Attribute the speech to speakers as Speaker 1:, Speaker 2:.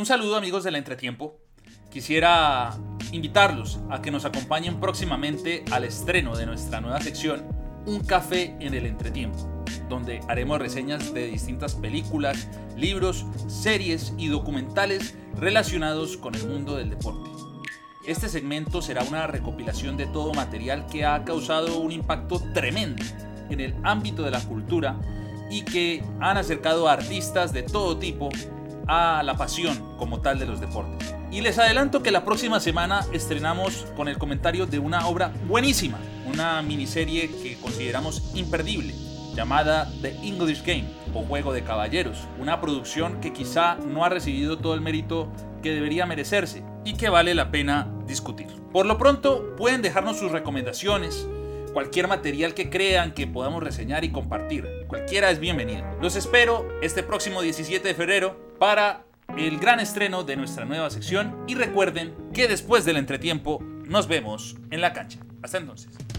Speaker 1: Un saludo amigos del entretiempo. Quisiera invitarlos a que nos acompañen próximamente al estreno de nuestra nueva sección Un café en el entretiempo, donde haremos reseñas de distintas películas, libros, series y documentales relacionados con el mundo del deporte. Este segmento será una recopilación de todo material que ha causado un impacto tremendo en el ámbito de la cultura y que han acercado a artistas de todo tipo a la pasión como tal de los deportes. Y les adelanto que la próxima semana estrenamos con el comentario de una obra buenísima, una miniserie que consideramos imperdible, llamada The English Game o Juego de Caballeros, una producción que quizá no ha recibido todo el mérito que debería merecerse y que vale la pena discutir. Por lo pronto, pueden dejarnos sus recomendaciones, cualquier material que crean que podamos reseñar y compartir. Cualquiera es bienvenido. Los espero este próximo 17 de febrero para el gran estreno de nuestra nueva sección y recuerden que después del entretiempo nos vemos en la cancha. Hasta entonces.